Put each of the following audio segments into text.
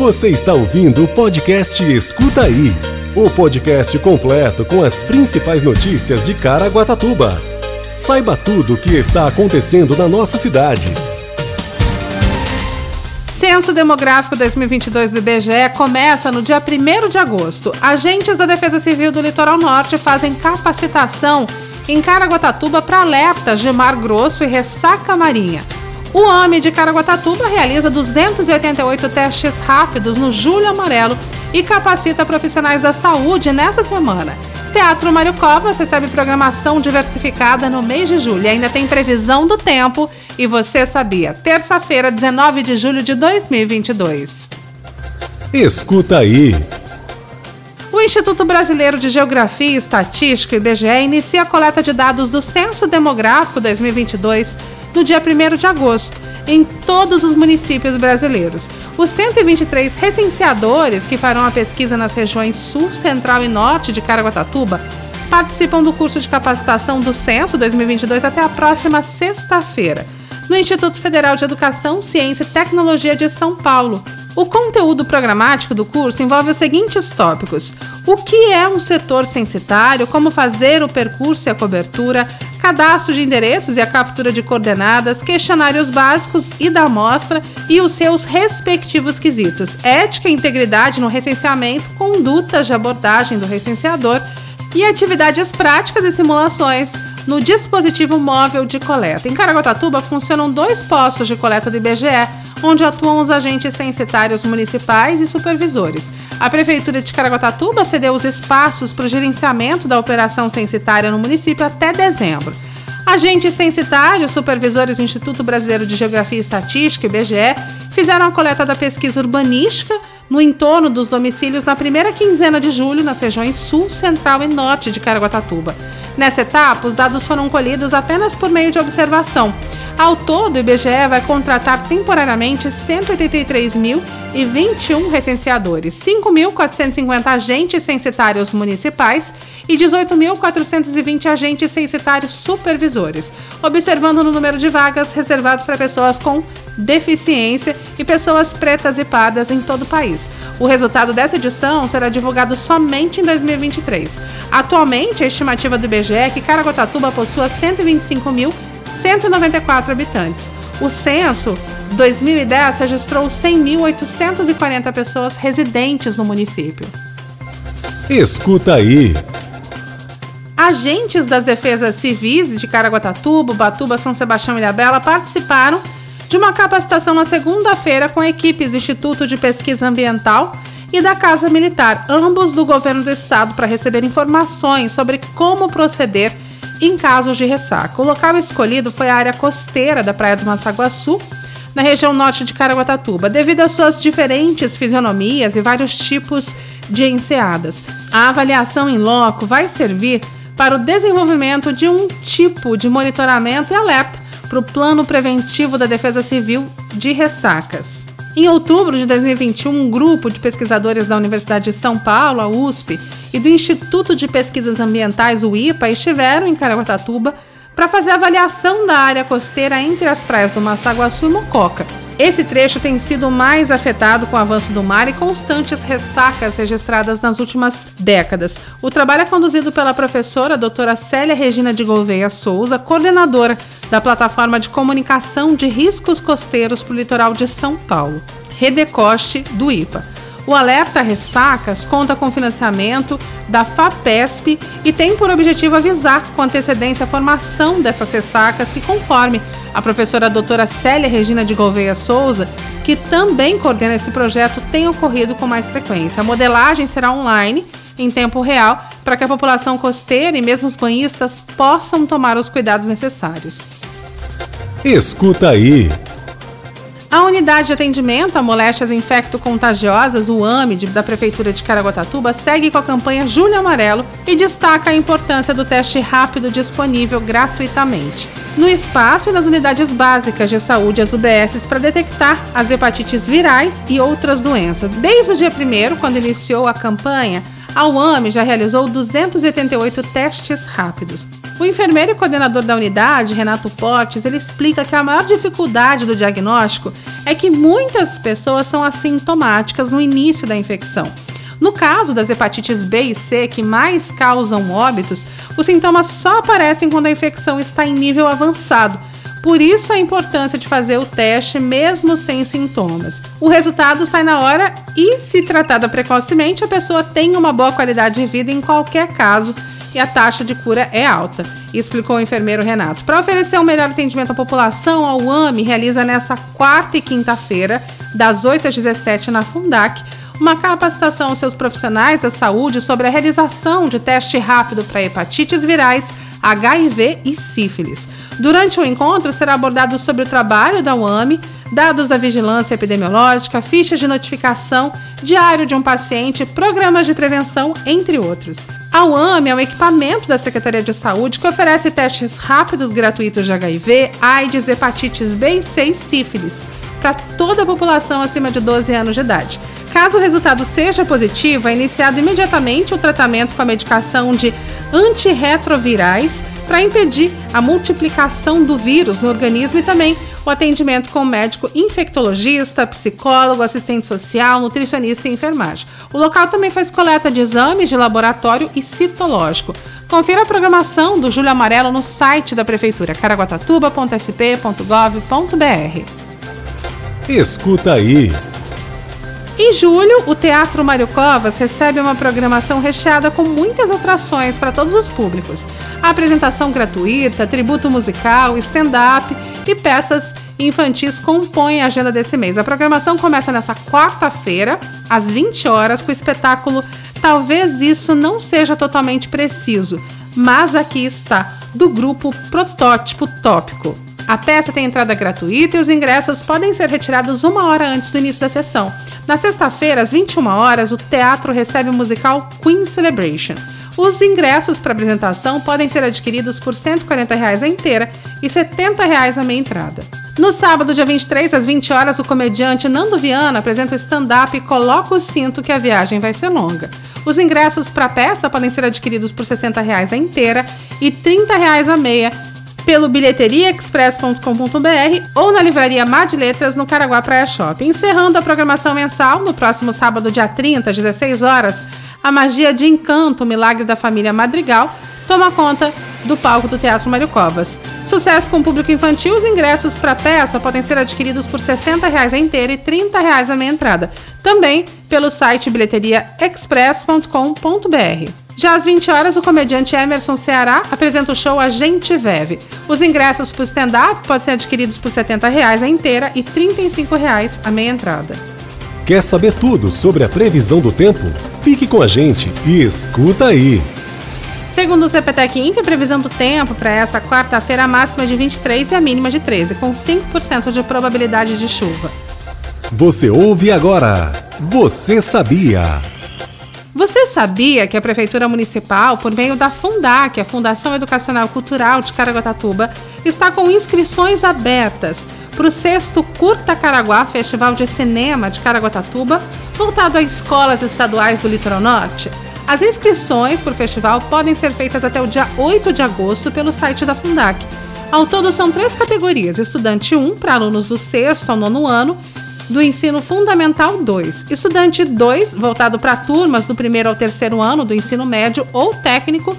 Você está ouvindo o podcast Escuta Aí o podcast completo com as principais notícias de Caraguatatuba. Saiba tudo o que está acontecendo na nossa cidade. Censo Demográfico 2022 do IBGE começa no dia 1 de agosto. Agentes da Defesa Civil do Litoral Norte fazem capacitação em Caraguatatuba para alertas de mar grosso e ressaca marinha. O AME de Caraguatatuba realiza 288 testes rápidos no Julho Amarelo e capacita profissionais da saúde nessa semana. Teatro Mário Covas recebe programação diversificada no mês de julho. Ainda tem previsão do tempo. E você sabia? Terça-feira, 19 de julho de 2022. Escuta aí. O Instituto Brasileiro de Geografia e Estatística, IBGE, inicia a coleta de dados do Censo Demográfico 2022 no dia 1 de agosto em todos os municípios brasileiros. Os 123 recenseadores que farão a pesquisa nas regiões sul, central e norte de Caraguatatuba participam do curso de capacitação do Censo 2022 até a próxima sexta-feira, no Instituto Federal de Educação, Ciência e Tecnologia de São Paulo. O conteúdo programático do curso envolve os seguintes tópicos: o que é um setor censitário, como fazer o percurso e a cobertura, cadastro de endereços e a captura de coordenadas, questionários básicos e da amostra e os seus respectivos quesitos, ética e integridade no recenseamento, condutas de abordagem do recenseador e atividades práticas e simulações no dispositivo móvel de coleta. Em Caraguatatuba funcionam dois postos de coleta do IBGE, onde atuam os agentes censitários municipais e supervisores. A Prefeitura de Caraguatatuba cedeu os espaços para o gerenciamento da operação censitária no município até dezembro. Agentes censitários, supervisores do Instituto Brasileiro de Geografia e Estatística, IBGE, fizeram a coleta da pesquisa urbanística no entorno dos domicílios na primeira quinzena de julho nas regiões sul, central e norte de Caraguatatuba. Nessa etapa, os dados foram colhidos apenas por meio de observação. Ao todo, o IBGE vai contratar temporariamente 183.021 recenseadores, 5.450 agentes censitários municipais e 18.420 agentes censitários supervisores, observando no número de vagas reservado para pessoas com deficiência e pessoas pretas e pardas em todo o país. O resultado dessa edição será divulgado somente em 2023. Atualmente, a estimativa do IBGE é que Caraguatatuba possua 125 mil 194 habitantes. O censo 2010 registrou 100.840 pessoas residentes no município. Escuta aí. Agentes das defesas civis de Caraguatatuba, Batuba, São Sebastião e Ilhabela participaram de uma capacitação na segunda-feira com equipes do Instituto de Pesquisa Ambiental e da Casa Militar, ambos do governo do estado, para receber informações sobre como proceder em casos de ressaca. O local escolhido foi a área costeira da Praia do Massaguaçu, na região norte de Caraguatatuba, devido às suas diferentes fisionomias e vários tipos de enseadas. A avaliação em loco vai servir para o desenvolvimento de um tipo de monitoramento e alerta para o plano preventivo da Defesa Civil de ressacas. Em outubro de 2021, um grupo de pesquisadores da Universidade de São Paulo, a USP, e do Instituto de Pesquisas Ambientais, o IPA, estiveram em Caraguatatuba para fazer avaliação da área costeira entre as praias do Massaguaçu e Mococa. Esse trecho tem sido mais afetado com o avanço do mar e constantes ressacas registradas nas últimas décadas. O trabalho é conduzido pela professora doutora Célia Regina de Gouveia Souza, coordenadora da plataforma de comunicação de riscos costeiros para o litoral de São Paulo, Redecoste do IPA. O Alerta Ressacas conta com financiamento da FAPESP e tem por objetivo avisar com antecedência a formação dessas ressacas que, conforme a professora doutora Célia Regina de Gouveia Souza, que também coordena esse projeto, tem ocorrido com mais frequência. A modelagem será online, em tempo real, para que a população costeira e mesmo os banhistas possam tomar os cuidados necessários. Escuta aí. A unidade de atendimento a moléstias infecto-contagiosas, o AMID, da Prefeitura de Caraguatatuba, segue com a campanha Julho Amarelo e destaca a importância do teste rápido disponível gratuitamente. No espaço e nas unidades básicas de saúde, as UBSs, para detectar as hepatites virais e outras doenças. Desde o dia 1, quando iniciou a campanha, a UAMI já realizou 288 testes rápidos. O enfermeiro e coordenador da unidade, Renato Portes, ele explica que a maior dificuldade do diagnóstico é que muitas pessoas são assintomáticas no início da infecção. No caso das hepatites B e C, que mais causam óbitos, os sintomas só aparecem quando a infecção está em nível avançado. Por isso a importância de fazer o teste mesmo sem sintomas. O resultado sai na hora e, se tratada precocemente, a pessoa tem uma boa qualidade de vida em qualquer caso e a taxa de cura é alta, explicou o enfermeiro Renato. Para oferecer um melhor atendimento à população, a UAMI realiza nessa quarta e quinta-feira, das 8 às 17 na Fundac, uma capacitação aos seus profissionais da saúde sobre a realização de teste rápido para hepatites virais, HIV e sífilis. Durante o encontro será abordado sobre o trabalho da UAMI, dados da vigilância epidemiológica, fichas de notificação, diário de um paciente, programas de prevenção, entre outros. A UAMI é um equipamento da Secretaria de Saúde que oferece testes rápidos gratuitos de HIV, AIDS, hepatites B e C e sífilis para toda a população acima de 12 anos de idade. Caso o resultado seja positivo, é iniciado imediatamente o tratamento com a medicação de antirretrovirais para impedir a multiplicação do vírus no organismo e também o atendimento com médico infectologista, psicólogo, assistente social, nutricionista e enfermagem. O local também faz coleta de exames de laboratório e citológico. Confira a programação do Júlio Amarelo no site da Prefeitura, caraguatatuba.sp.gov.br. Escuta aí! Em julho, o Teatro Mário Covas recebe uma programação recheada com muitas atrações para todos os públicos. A apresentação gratuita, tributo musical, stand-up e peças infantis compõem a agenda desse mês. A programação começa nessa quarta-feira, às 20 horas, com o espetáculo Talvez Isso Não Seja Totalmente Preciso, mas aqui está, do grupo Protótipo Tópico. A peça tem entrada gratuita e os ingressos podem ser retirados uma hora antes do início da sessão. Na sexta-feira, às 21 horas, o teatro recebe o musical Queen Celebration. Os ingressos para apresentação podem ser adquiridos por 140 reais a inteira e 70 reais a meia entrada. No sábado, dia 23, às 20 horas, o comediante Nando Viana apresenta o stand-up e coloca o cinto que a viagem vai ser longa. Os ingressos para a peça podem ser adquiridos por 60 reais a inteira e 30 reais a meia pelo bilheteriaexpress.com.br ou na livraria Mar de Letras no Caraguá Praia Shopping. Encerrando a programação mensal, no próximo sábado, dia 30, às 16 horas, a magia de encanto, o milagre da família Madrigal, toma conta do palco do Teatro Mário Covas. Sucesso com o público infantil, os ingressos para a peça podem ser adquiridos por 60 reais a inteira e 30 reais a meia entrada. Também pelo site bilheteriaexpress.com.br. Já às 20 horas, o comediante Emerson Ceará apresenta o show A Gente Veve. Os ingressos para o stand-up podem ser adquiridos por 70 reais a inteira e 35 reais a meia entrada. Quer saber tudo sobre a previsão do tempo? Fique com a gente e escuta aí! Segundo o CPTEC Imp, a previsão do tempo para essa quarta-feira, a máxima de 23 e a mínima de 13, com 5% de probabilidade de chuva. Você ouve agora. Você sabia? Você sabia que a Prefeitura Municipal, por meio da Fundac, a Fundação Educacional Cultural de Caraguatatuba, está com inscrições abertas para o sexto Curta Caraguá Festival de Cinema de Caraguatatuba, voltado a escolas estaduais do Litoral Norte? As inscrições para o festival podem ser feitas até o dia 8 de agosto pelo site da Fundac. Ao todo, são três categorias: Estudante 1 para alunos do sexto ao nono ano do ensino fundamental 2. Estudante 2, voltado para turmas do primeiro ao terceiro ano do ensino médio ou técnico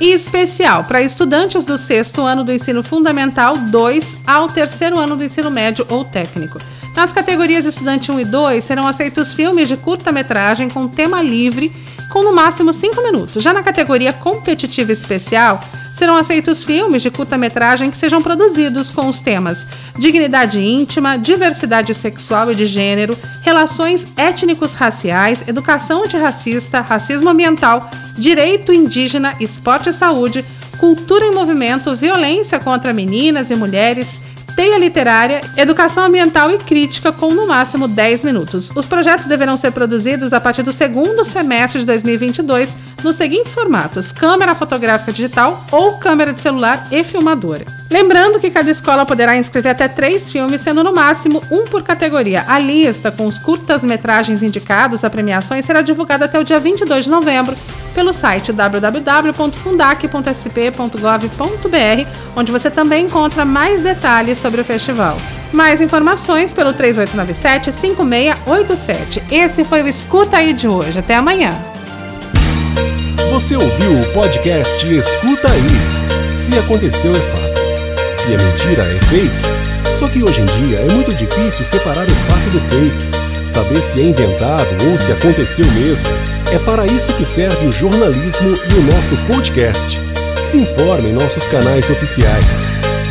e especial para estudantes do sexto ano do ensino fundamental 2 ao terceiro ano do ensino médio ou técnico. Nas categorias estudante 1 e 2 serão aceitos filmes de curta-metragem com tema livre, com no máximo 5 minutos. Já na categoria competitiva especial, serão aceitos filmes de curta-metragem que sejam produzidos com os temas dignidade íntima, diversidade sexual e de gênero, relações étnicos raciais, educação antirracista, racismo ambiental, direito indígena, esporte e saúde, cultura em movimento, violência contra meninas e mulheres, teia literária, educação ambiental e crítica com no máximo 10 minutos. Os projetos deverão ser produzidos a partir do segundo semestre de 2022 nos seguintes formatos: câmera fotográfica digital ou câmera de celular e filmadora. Lembrando que cada escola poderá inscrever até três filmes, sendo no máximo um por categoria. A lista com os curtas-metragens indicados a premiações será divulgada até o dia 22 de novembro pelo site www.fundac.sp.gov.br, onde você também encontra mais detalhes sobre o festival. Mais informações pelo 3897-5687. Esse foi o Escuta Aí de hoje. Até amanhã. Você ouviu o podcast Escuta Aí. Se aconteceu é fato. Se é mentira é fake. Só que hoje em dia é muito difícil separar o fato do fake. Saber se é inventado ou se aconteceu mesmo. É para isso que serve o jornalismo e o nosso podcast. Se informe em nossos canais oficiais.